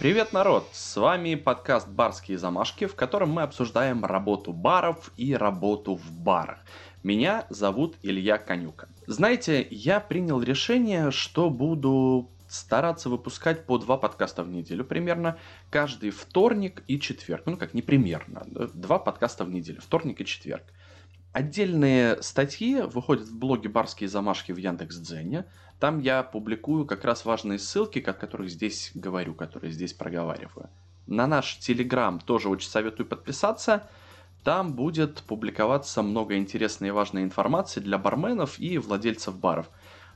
Привет, народ! С вами подкаст «Барские замашки», в котором мы обсуждаем работу баров и работу в барах. Меня зовут Илья Конюка. Знаете, я принял решение, что буду стараться выпускать по два подкаста в неделю примерно, каждый вторник и четверг. Ну как, не примерно, два подкаста в неделю, вторник и четверг. Отдельные статьи выходят в блоге «Барские замашки» в Яндекс.Дзене. Там я публикую как раз важные ссылки, о которых здесь говорю, которые здесь проговариваю. На наш Телеграм тоже очень советую подписаться. Там будет публиковаться много интересной и важной информации для барменов и владельцев баров.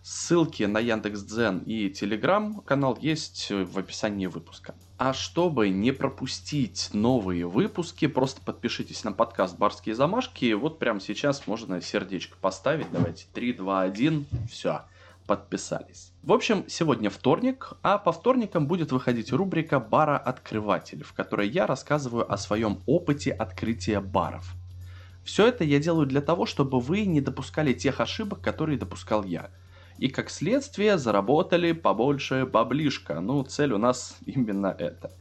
Ссылки на Яндекс.Дзен и Телеграм канал есть в описании выпуска. А чтобы не пропустить новые выпуски, просто подпишитесь на подкаст «Барские замашки». Вот прямо сейчас можно сердечко поставить. Давайте 3, 2, 1. Все, подписались. В общем, сегодня вторник, а по вторникам будет выходить рубрика «Бара Открыватель», в которой я рассказываю о своем опыте открытия баров. Все это я делаю для того, чтобы вы не допускали тех ошибок, которые допускал я – и как следствие заработали побольше баблишка. Ну, цель у нас именно это.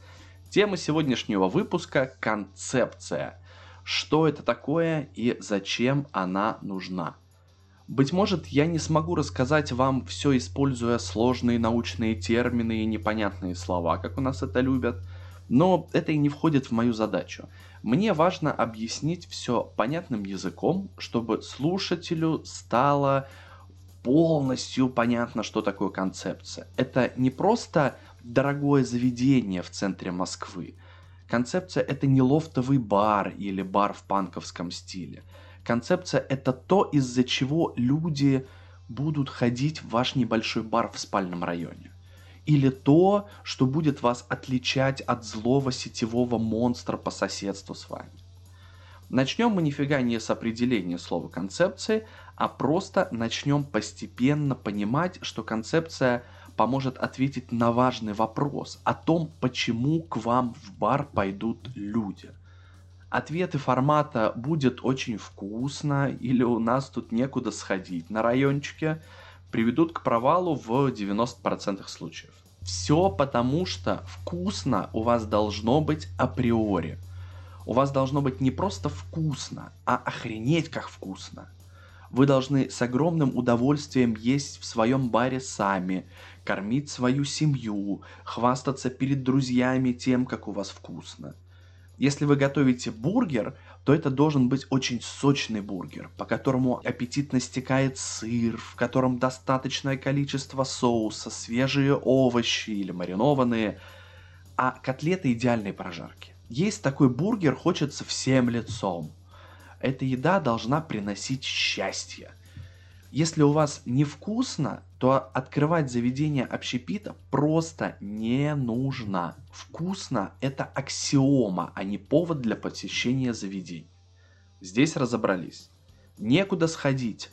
Тема сегодняшнего выпуска – концепция. Что это такое и зачем она нужна? Быть может, я не смогу рассказать вам все, используя сложные научные термины и непонятные слова, как у нас это любят, но это и не входит в мою задачу. Мне важно объяснить все понятным языком, чтобы слушателю стало полностью понятно, что такое концепция. Это не просто дорогое заведение в центре Москвы. Концепция это не лофтовый бар или бар в панковском стиле. Концепция это то, из-за чего люди будут ходить в ваш небольшой бар в спальном районе. Или то, что будет вас отличать от злого сетевого монстра по соседству с вами. Начнем мы нифига не с определения слова концепции, а просто начнем постепенно понимать, что концепция поможет ответить на важный вопрос о том, почему к вам в бар пойдут люди. Ответы формата «будет очень вкусно» или «у нас тут некуда сходить» на райончике приведут к провалу в 90% случаев. Все потому, что вкусно у вас должно быть априори – у вас должно быть не просто вкусно, а охренеть как вкусно. Вы должны с огромным удовольствием есть в своем баре сами, кормить свою семью, хвастаться перед друзьями тем, как у вас вкусно. Если вы готовите бургер, то это должен быть очень сочный бургер, по которому аппетитно стекает сыр, в котором достаточное количество соуса, свежие овощи или маринованные, а котлеты идеальной прожарки. Есть такой бургер, хочется всем лицом. Эта еда должна приносить счастье. Если у вас невкусно, то открывать заведение общепита просто не нужно. Вкусно – это аксиома, а не повод для посещения заведений. Здесь разобрались. Некуда сходить.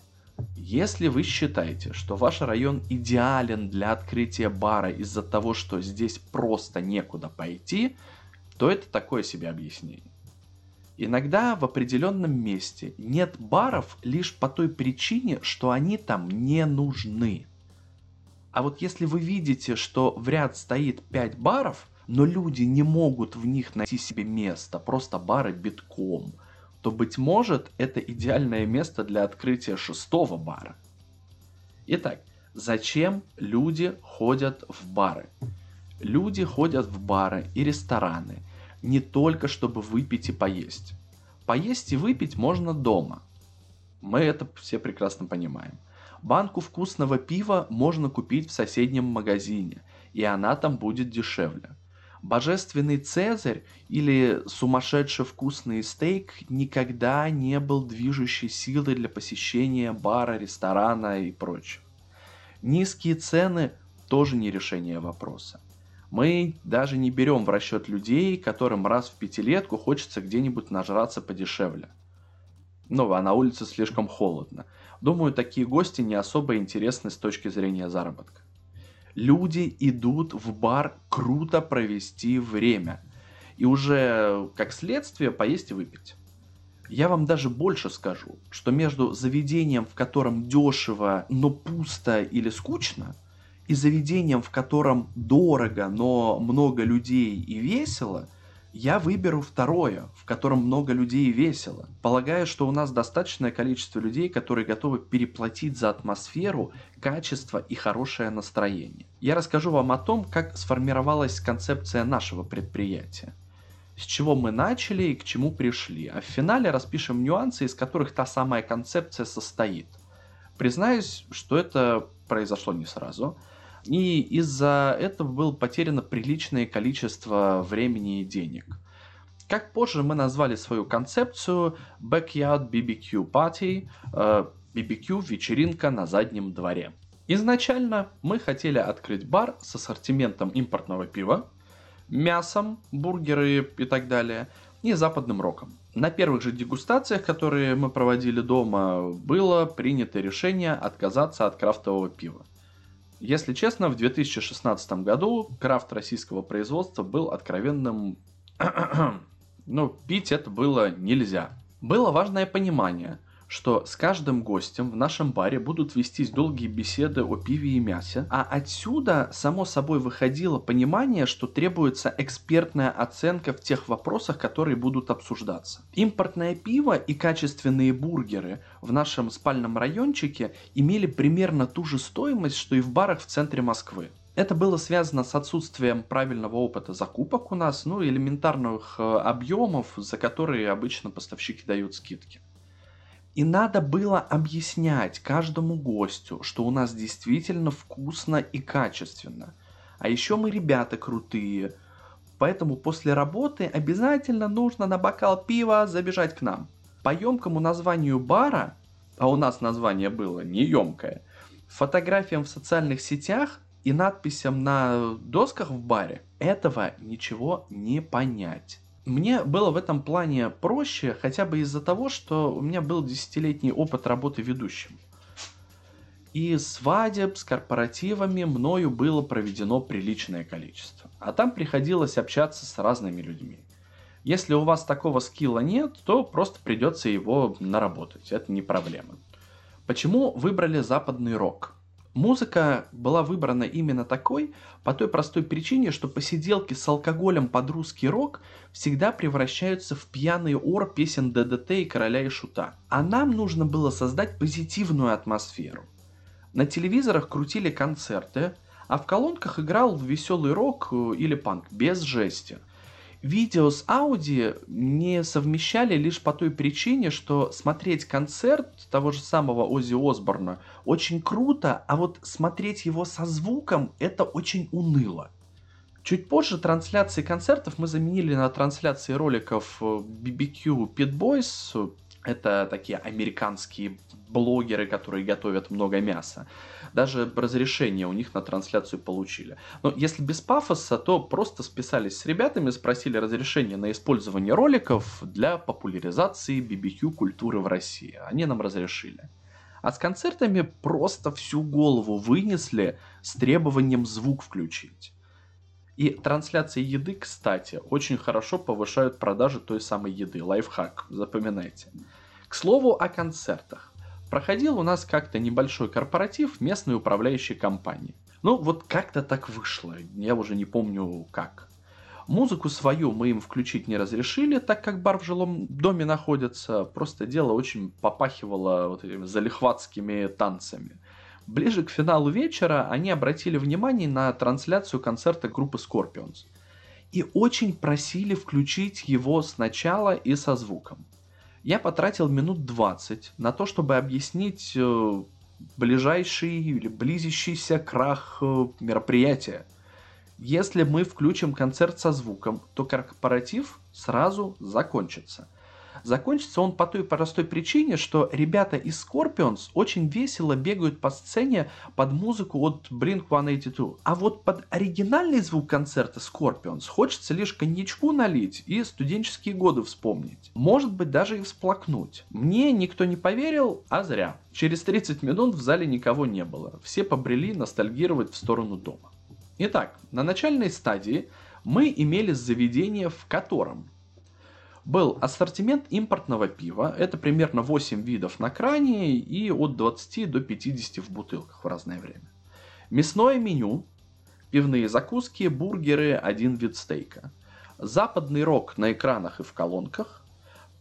Если вы считаете, что ваш район идеален для открытия бара из-за того, что здесь просто некуда пойти – то это такое себе объяснение. Иногда в определенном месте нет баров лишь по той причине, что они там не нужны. А вот если вы видите, что в ряд стоит 5 баров, но люди не могут в них найти себе место, просто бары битком, то, быть может, это идеальное место для открытия шестого бара. Итак, зачем люди ходят в бары? Люди ходят в бары и рестораны не только чтобы выпить и поесть. Поесть и выпить можно дома. Мы это все прекрасно понимаем. Банку вкусного пива можно купить в соседнем магазине, и она там будет дешевле. Божественный Цезарь или сумасшедший вкусный стейк никогда не был движущей силой для посещения бара, ресторана и прочего. Низкие цены тоже не решение вопроса. Мы даже не берем в расчет людей, которым раз в пятилетку хочется где-нибудь нажраться подешевле. Ну, а на улице слишком холодно. Думаю, такие гости не особо интересны с точки зрения заработка. Люди идут в бар круто провести время. И уже как следствие поесть и выпить. Я вам даже больше скажу, что между заведением, в котором дешево, но пусто или скучно – и заведением, в котором дорого, но много людей и весело, я выберу второе, в котором много людей и весело. Полагаю, что у нас достаточное количество людей, которые готовы переплатить за атмосферу, качество и хорошее настроение. Я расскажу вам о том, как сформировалась концепция нашего предприятия с чего мы начали и к чему пришли, а в финале распишем нюансы, из которых та самая концепция состоит. Признаюсь, что это произошло не сразу, и из-за этого было потеряно приличное количество времени и денег. Как позже мы назвали свою концепцию Backyard BBQ Party, э, BBQ вечеринка на заднем дворе. Изначально мы хотели открыть бар с ассортиментом импортного пива, мясом, бургеры и так далее, и западным роком. На первых же дегустациях, которые мы проводили дома, было принято решение отказаться от крафтового пива. Если честно, в 2016 году крафт российского производства был откровенным... ну, пить это было нельзя. Было важное понимание – что с каждым гостем в нашем баре будут вестись долгие беседы о пиве и мясе, а отсюда само собой выходило понимание, что требуется экспертная оценка в тех вопросах, которые будут обсуждаться. Импортное пиво и качественные бургеры в нашем спальном райончике имели примерно ту же стоимость, что и в барах в центре Москвы. Это было связано с отсутствием правильного опыта закупок у нас, ну, элементарных э, объемов, за которые обычно поставщики дают скидки. И надо было объяснять каждому гостю, что у нас действительно вкусно и качественно. А еще мы ребята крутые. Поэтому после работы обязательно нужно на бокал пива забежать к нам. По емкому названию бара, а у нас название было неемкое, фотографиям в социальных сетях и надписям на досках в баре, этого ничего не понять. Мне было в этом плане проще, хотя бы из-за того, что у меня был десятилетний опыт работы ведущим. И свадеб с корпоративами мною было проведено приличное количество. А там приходилось общаться с разными людьми. Если у вас такого скилла нет, то просто придется его наработать. Это не проблема. Почему выбрали западный рок? Музыка была выбрана именно такой по той простой причине, что посиделки с алкоголем под русский рок всегда превращаются в пьяный ор песен ДДТ и Короля и Шута. А нам нужно было создать позитивную атмосферу. На телевизорах крутили концерты, а в колонках играл веселый рок э, или панк без жести – видео с ауди не совмещали лишь по той причине, что смотреть концерт того же самого Оззи Осборна очень круто, а вот смотреть его со звуком это очень уныло. Чуть позже трансляции концертов мы заменили на трансляции роликов BBQ Pit Boys, это такие американские блогеры, которые готовят много мяса. Даже разрешение у них на трансляцию получили. Но если без пафоса, то просто списались с ребятами, спросили разрешение на использование роликов для популяризации BBQ культуры в России. Они нам разрешили. А с концертами просто всю голову вынесли с требованием звук включить. И трансляции еды, кстати, очень хорошо повышают продажи той самой еды. Лайфхак, запоминайте. К слову о концертах. Проходил у нас как-то небольшой корпоратив местной управляющей компании. Ну, вот как-то так вышло, я уже не помню как. Музыку свою мы им включить не разрешили, так как бар в жилом доме находится. Просто дело очень попахивало вот этими залихватскими танцами. Ближе к финалу вечера они обратили внимание на трансляцию концерта группы Scorpions. И очень просили включить его сначала и со звуком. Я потратил минут 20 на то, чтобы объяснить э, ближайший или близящийся крах э, мероприятия. Если мы включим концерт со звуком, то корпоратив сразу закончится – Закончится он по той простой причине, что ребята из Scorpions очень весело бегают по сцене под музыку от Blink-182. А вот под оригинальный звук концерта Scorpions хочется лишь коньячку налить и студенческие годы вспомнить. Может быть даже и всплакнуть. Мне никто не поверил, а зря. Через 30 минут в зале никого не было. Все побрели ностальгировать в сторону дома. Итак, на начальной стадии мы имели заведение, в котором был ассортимент импортного пива. Это примерно 8 видов на кране и от 20 до 50 в бутылках в разное время. Мясное меню, пивные закуски, бургеры, один вид стейка. Западный рок на экранах и в колонках,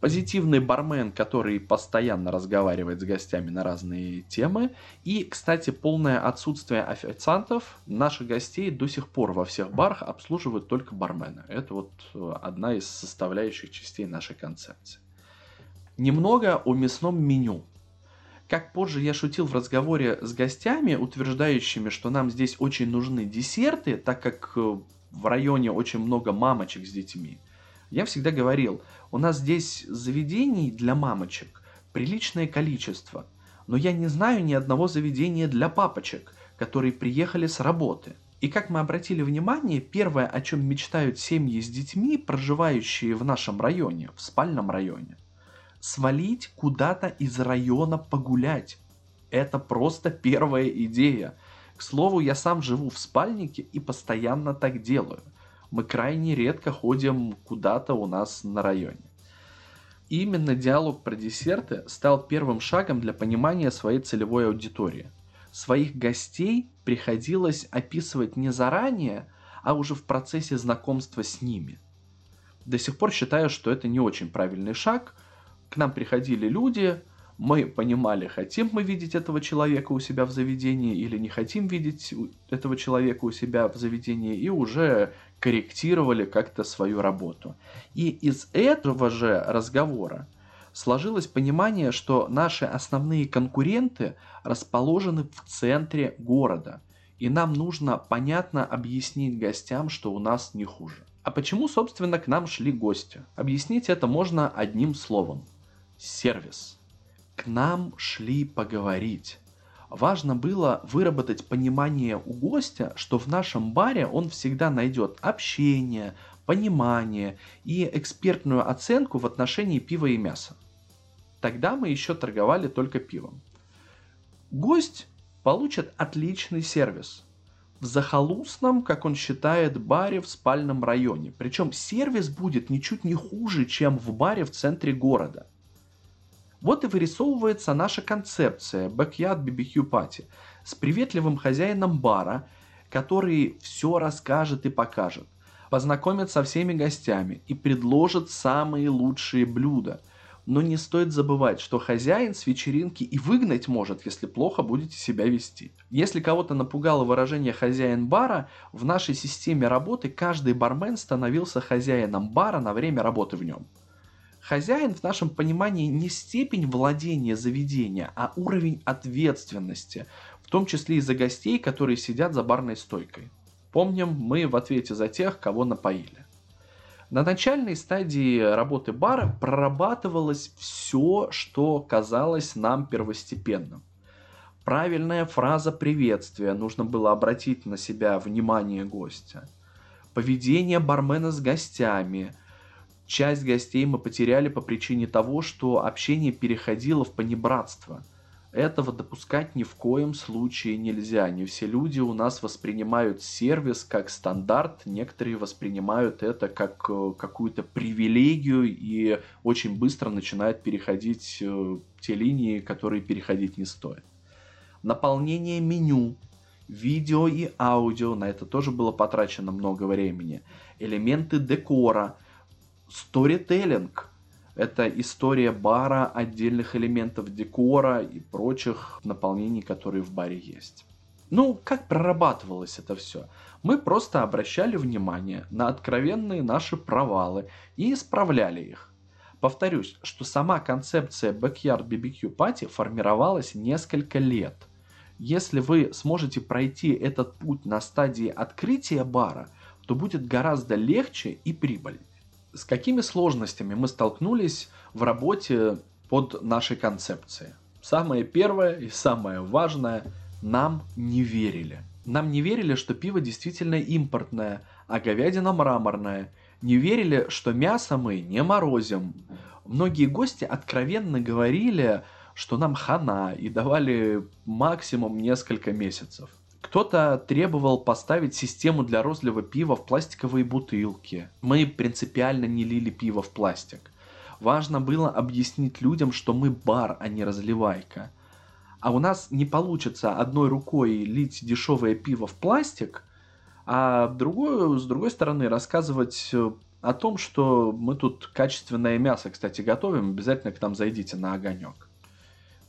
позитивный бармен, который постоянно разговаривает с гостями на разные темы. И, кстати, полное отсутствие официантов. Наших гостей до сих пор во всех барах обслуживают только бармены. Это вот э, одна из составляющих частей нашей концепции. Немного о мясном меню. Как позже я шутил в разговоре с гостями, утверждающими, что нам здесь очень нужны десерты, так как э, в районе очень много мамочек с детьми. Я всегда говорил, у нас здесь заведений для мамочек приличное количество, но я не знаю ни одного заведения для папочек, которые приехали с работы. И как мы обратили внимание, первое, о чем мечтают семьи с детьми, проживающие в нашем районе, в спальном районе, свалить куда-то из района погулять. Это просто первая идея. К слову, я сам живу в спальнике и постоянно так делаю – мы крайне редко ходим куда-то у нас на районе. именно диалог про десерты стал первым шагом для понимания своей целевой аудитории. Своих гостей приходилось описывать не заранее, а уже в процессе знакомства с ними. До сих пор считаю, что это не очень правильный шаг. К нам приходили люди, мы понимали, хотим мы видеть этого человека у себя в заведении или не хотим видеть этого человека у себя в заведении, и уже корректировали как-то свою работу. И из этого же разговора сложилось понимание, что наши основные конкуренты расположены в центре города, и нам нужно понятно объяснить гостям, что у нас не хуже. А почему, собственно, к нам шли гости? Объяснить это можно одним словом. Сервис. К нам шли поговорить. Важно было выработать понимание у гостя, что в нашем баре он всегда найдет общение, понимание и экспертную оценку в отношении пива и мяса. Тогда мы еще торговали только пивом. Гость получит отличный сервис. В захолустном, как он считает, баре в спальном районе. Причем сервис будет ничуть не хуже, чем в баре в центре города – вот и вырисовывается наша концепция Backyard BBQ Party с приветливым хозяином бара, который все расскажет и покажет, познакомит со всеми гостями и предложит самые лучшие блюда. Но не стоит забывать, что хозяин с вечеринки и выгнать может, если плохо будете себя вести. Если кого-то напугало выражение «хозяин бара», в нашей системе работы каждый бармен становился хозяином бара на время работы в нем. Хозяин в нашем понимании не степень владения заведения, а уровень ответственности, в том числе и за гостей, которые сидят за барной стойкой. Помним, мы в ответе за тех, кого напоили. На начальной стадии работы бара прорабатывалось все, что казалось нам первостепенным. Правильная фраза приветствия, нужно было обратить на себя внимание гостя. Поведение бармена с гостями, Часть гостей мы потеряли по причине того, что общение переходило в понебратство. Этого допускать ни в коем случае нельзя. Не все люди у нас воспринимают сервис как стандарт, некоторые воспринимают это как э, какую-то привилегию и очень быстро начинают переходить э, те линии, которые переходить не стоит. Наполнение меню, видео и аудио, на это тоже было потрачено много времени. Элементы декора – Сторителлинг – это история бара, отдельных элементов декора и прочих наполнений, которые в баре есть. Ну, как прорабатывалось это все? Мы просто обращали внимание на откровенные наши провалы и исправляли их. Повторюсь, что сама концепция Backyard BBQ Party формировалась несколько лет. Если вы сможете пройти этот путь на стадии открытия бара, то будет гораздо легче и прибыльнее с какими сложностями мы столкнулись в работе под нашей концепцией? Самое первое и самое важное – нам не верили. Нам не верили, что пиво действительно импортное, а говядина мраморная. Не верили, что мясо мы не морозим. Многие гости откровенно говорили, что нам хана и давали максимум несколько месяцев. Кто-то требовал поставить систему для розлива пива в пластиковые бутылки. Мы принципиально не лили пиво в пластик. Важно было объяснить людям, что мы бар, а не разливайка. А у нас не получится одной рукой лить дешевое пиво в пластик, а другую, с другой стороны рассказывать э, о том, что мы тут качественное мясо, кстати, готовим, обязательно к нам зайдите на огонек.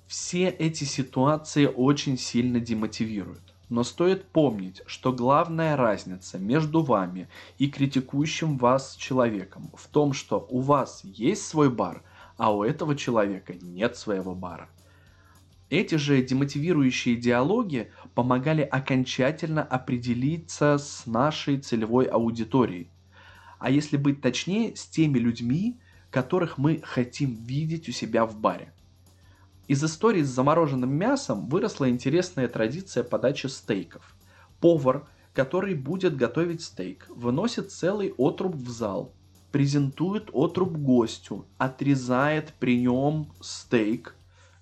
Все эти ситуации очень сильно демотивируют. Но стоит помнить, что главная разница между вами и критикующим вас человеком в том, что у вас есть свой бар, а у этого человека нет своего бара. Эти же демотивирующие диалоги помогали окончательно определиться с нашей целевой аудиторией. А если быть точнее, с теми людьми, которых мы хотим видеть у себя в баре. Из истории с замороженным мясом выросла интересная традиция подачи стейков. Повар, который будет готовить стейк, выносит целый отруб в зал, презентует отруб гостю, отрезает при нем стейк,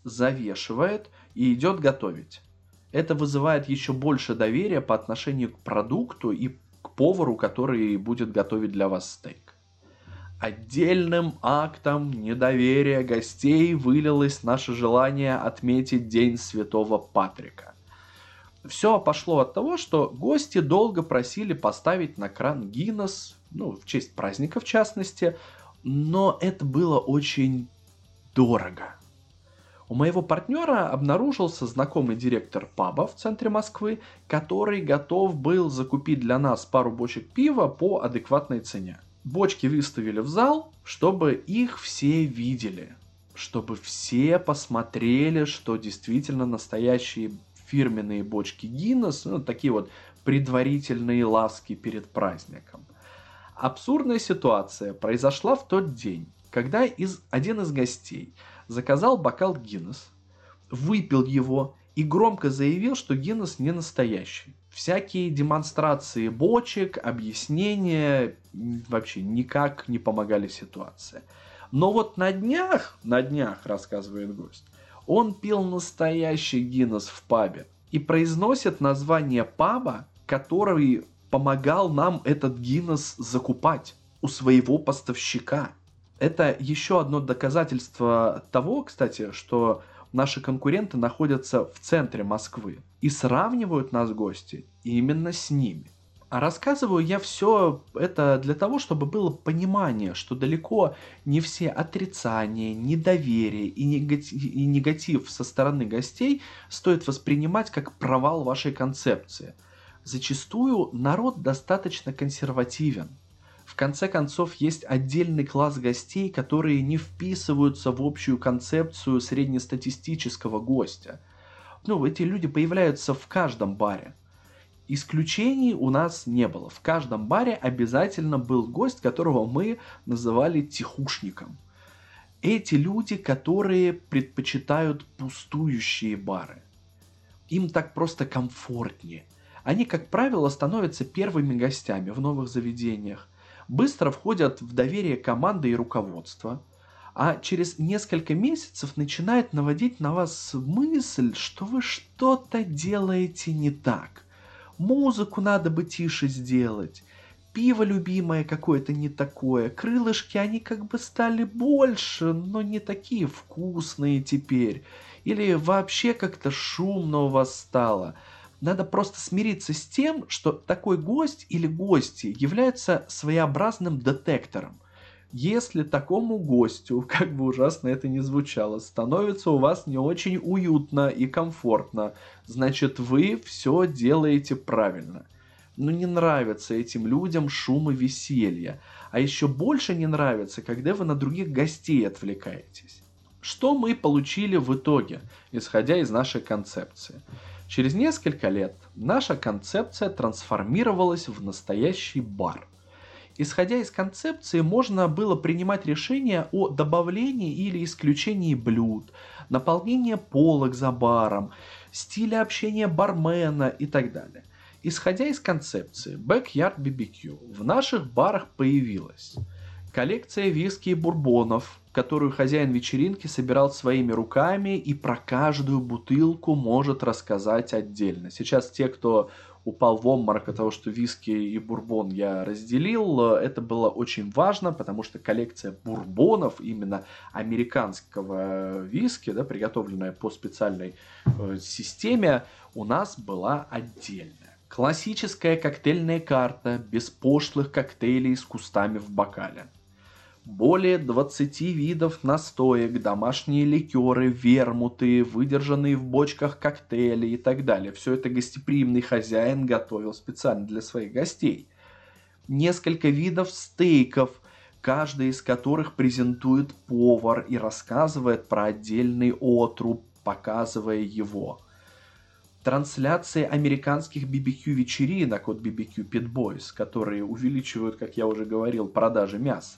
завешивает и идет готовить. Это вызывает еще больше доверия по отношению к продукту и к повару, который будет готовить для вас стейк. Отдельным актом недоверия гостей вылилось наше желание отметить День Святого Патрика. Все пошло от того, что гости долго просили поставить на кран Гиннес, ну, в честь праздника в частности, но это было очень дорого. У моего партнера обнаружился знакомый директор паба в центре Москвы, который готов был закупить для нас пару бочек пива по адекватной цене. Бочки выставили в зал, чтобы их все видели, чтобы все посмотрели, что действительно настоящие фирменные бочки Гиннес, ну, такие вот предварительные ласки перед праздником. Абсурдная ситуация произошла в тот день, когда из, один из гостей заказал бокал Гиннес, выпил его и громко заявил, что Гиннес не настоящий всякие демонстрации бочек, объяснения вообще никак не помогали ситуации. Но вот на днях, на днях, рассказывает гость, он пил настоящий Гиннес в пабе и произносит название паба, который помогал нам этот Гиннес закупать у своего поставщика. Это еще одно доказательство того, кстати, что наши конкуренты находятся в центре Москвы и сравнивают нас гости именно с ними. А рассказываю я все это для того, чтобы было понимание, что далеко не все отрицания, недоверие и негатив, и негатив со стороны гостей стоит воспринимать как провал вашей концепции. Зачастую народ достаточно консервативен в конце концов, есть отдельный класс гостей, которые не вписываются в общую концепцию среднестатистического гостя. Ну, эти люди появляются в каждом баре. Исключений у нас не было. В каждом баре обязательно был гость, которого мы называли тихушником. Эти люди, которые предпочитают пустующие бары. Им так просто комфортнее. Они, как правило, становятся первыми гостями в новых заведениях быстро входят в доверие команды и руководства, а через несколько месяцев начинает наводить на вас мысль, что вы что-то делаете не так. Музыку надо бы тише сделать, пиво любимое какое-то не такое, крылышки они как бы стали больше, но не такие вкусные теперь, или вообще как-то шумно у вас стало – надо просто смириться с тем, что такой гость или гости являются своеобразным детектором. Если такому гостю, как бы ужасно это ни звучало, становится у вас не очень уютно и комфортно, значит вы все делаете правильно. Но не нравится этим людям шум и веселье. А еще больше не нравится, когда вы на других гостей отвлекаетесь. Что мы получили в итоге, исходя из нашей концепции? Через несколько лет наша концепция трансформировалась в настоящий бар. Исходя из концепции, можно было принимать решения о добавлении или исключении блюд, наполнении полок за баром, стиле общения бармена и так далее. Исходя из концепции Backyard BBQ, в наших барах появилась коллекция виски и бурбонов, которую хозяин вечеринки собирал своими руками и про каждую бутылку может рассказать отдельно. Сейчас те, кто упал в обморок от того, что виски и бурбон я разделил. Это было очень важно, потому что коллекция бурбонов, именно американского виски, да, приготовленная по специальной э, системе, у нас была отдельная. Классическая коктейльная карта без пошлых коктейлей с кустами в бокале – более 20 видов настоек, домашние ликеры, вермуты, выдержанные в бочках коктейли и так далее. Все это гостеприимный хозяин готовил специально для своих гостей. Несколько видов стейков, каждый из которых презентует повар и рассказывает про отдельный отруб, показывая его. Трансляции американских BBQ вечеринок от BBQ Pit Boys, которые увеличивают, как я уже говорил, продажи мяса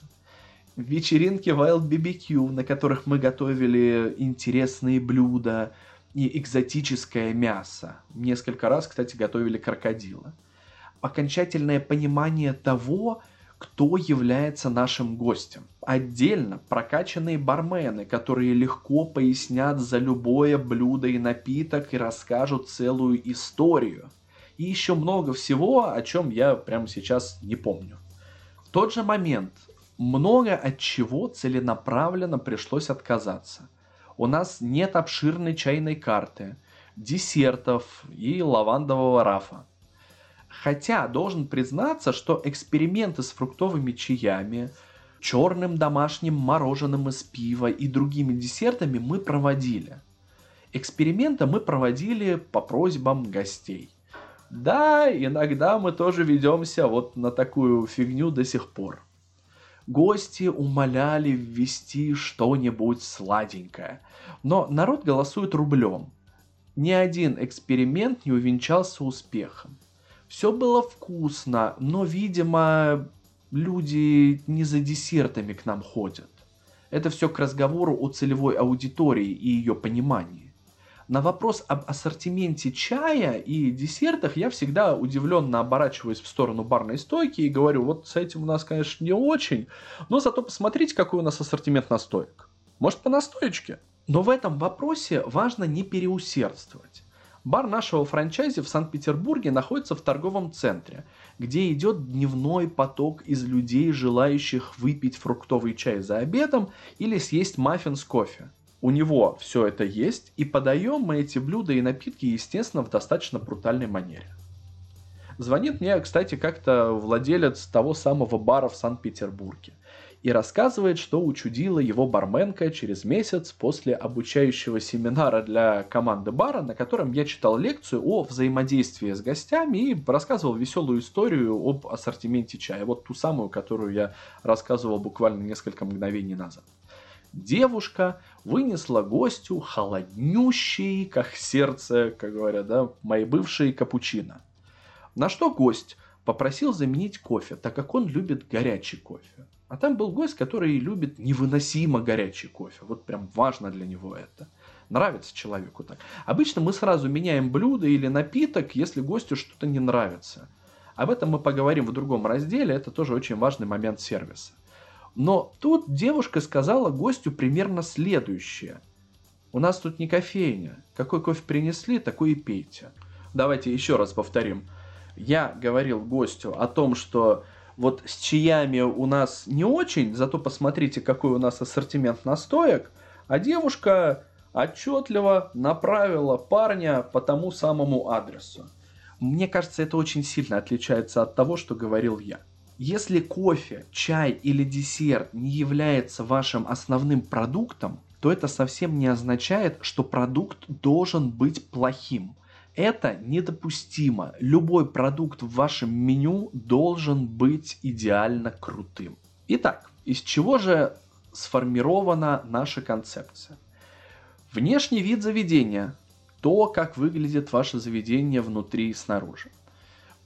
вечеринки Wild BBQ, на которых мы готовили интересные блюда и экзотическое мясо. Несколько раз, кстати, готовили крокодила. Окончательное понимание того, кто является нашим гостем. Отдельно прокачанные бармены, которые легко пояснят за любое блюдо и напиток и расскажут целую историю. И еще много всего, о чем я прямо сейчас не помню. В тот же момент много от чего целенаправленно пришлось отказаться. У нас нет обширной чайной карты, десертов и лавандового рафа. Хотя должен признаться, что эксперименты с фруктовыми чаями, черным домашним мороженым из пива и другими десертами мы проводили. Эксперименты мы проводили по просьбам гостей. Да, иногда мы тоже ведемся вот на такую фигню до сих пор. Гости умоляли ввести что-нибудь сладенькое. Но народ голосует рублем. Ни один эксперимент не увенчался успехом. Все было вкусно, но, видимо, люди не за десертами к нам ходят. Это все к разговору о целевой аудитории и ее понимании. На вопрос об ассортименте чая и десертах я всегда удивленно оборачиваюсь в сторону барной стойки и говорю, вот с этим у нас, конечно, не очень, но зато посмотрите, какой у нас ассортимент настоек. Может, по настоечке? Но в этом вопросе важно не переусердствовать. Бар нашего франчайзи в Санкт-Петербурге находится в торговом центре, где идет дневной поток из людей, желающих выпить фруктовый чай за обедом или съесть маффин с кофе у него все это есть, и подаем мы эти блюда и напитки, естественно, в достаточно брутальной манере. Звонит мне, кстати, как-то владелец того самого бара в Санкт-Петербурге и рассказывает, что учудила его барменка через месяц после обучающего семинара для команды бара, на котором я читал лекцию о взаимодействии с гостями и рассказывал веселую историю об ассортименте чая. Вот ту самую, которую я рассказывал буквально несколько мгновений назад. Девушка вынесла гостю холоднющий, как сердце, как говорят, да, мои бывшие капучино. На что гость попросил заменить кофе, так как он любит горячий кофе. А там был гость, который любит невыносимо горячий кофе. Вот прям важно для него это. Нравится человеку так. Обычно мы сразу меняем блюдо или напиток, если гостю что-то не нравится. Об этом мы поговорим в другом разделе. Это тоже очень важный момент сервиса. Но тут девушка сказала гостю примерно следующее. У нас тут не кофейня. Какой кофе принесли, такой и пейте. Давайте еще раз повторим. Я говорил гостю о том, что вот с чаями у нас не очень, зато посмотрите, какой у нас ассортимент настоек. А девушка отчетливо направила парня по тому самому адресу. Мне кажется, это очень сильно отличается от того, что говорил я. Если кофе, чай или десерт не является вашим основным продуктом, то это совсем не означает, что продукт должен быть плохим. Это недопустимо. Любой продукт в вашем меню должен быть идеально крутым. Итак, из чего же сформирована наша концепция? Внешний вид заведения. То, как выглядит ваше заведение внутри и снаружи.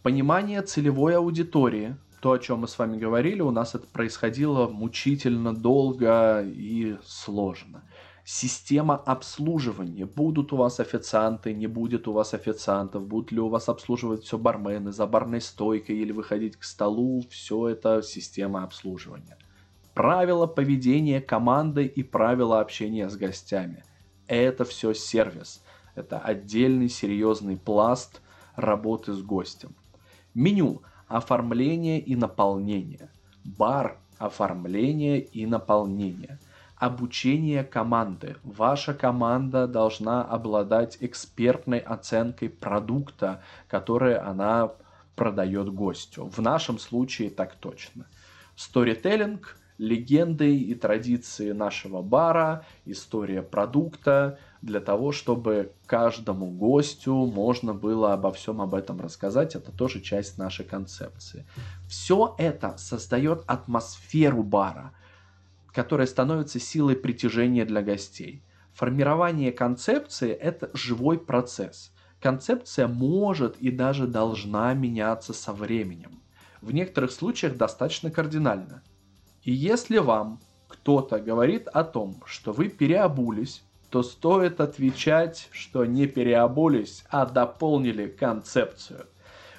Понимание целевой аудитории, то, о чем мы с вами говорили, у нас это происходило мучительно долго и сложно. Система обслуживания. Будут у вас официанты, не будет у вас официантов, будут ли у вас обслуживать все бармены за барной стойкой или выходить к столу, все это система обслуживания. Правила поведения команды и правила общения с гостями. Это все сервис. Это отдельный серьезный пласт – работы с гостем. Меню – оформление и наполнение. Бар – оформление и наполнение. Обучение команды. Ваша команда должна обладать экспертной оценкой продукта, который она продает гостю. В нашем случае так точно. Сторителлинг – легенды и традиции нашего бара, история продукта, для того, чтобы каждому гостю можно было обо всем об этом рассказать. Это тоже часть нашей концепции. Все это создает атмосферу бара, которая становится силой притяжения для гостей. Формирование концепции – это живой процесс. Концепция может и даже должна меняться со временем. В некоторых случаях достаточно кардинально – и если вам кто-то говорит о том, что вы переобулись, то стоит отвечать, что не переобулись, а дополнили концепцию.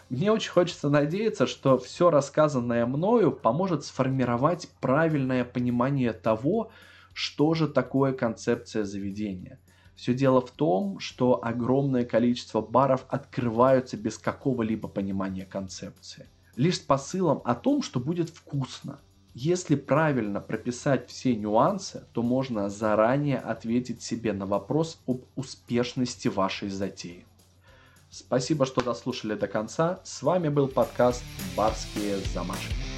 Мне очень хочется надеяться, что все рассказанное мною поможет сформировать правильное понимание того, что же такое концепция заведения. Все дело в том, что огромное количество баров открываются без какого-либо понимания концепции. Лишь с посылом о том, что будет вкусно – если правильно прописать все нюансы, то можно заранее ответить себе на вопрос об успешности вашей затеи. Спасибо, что дослушали до конца. С вами был подкаст «Барские замашки».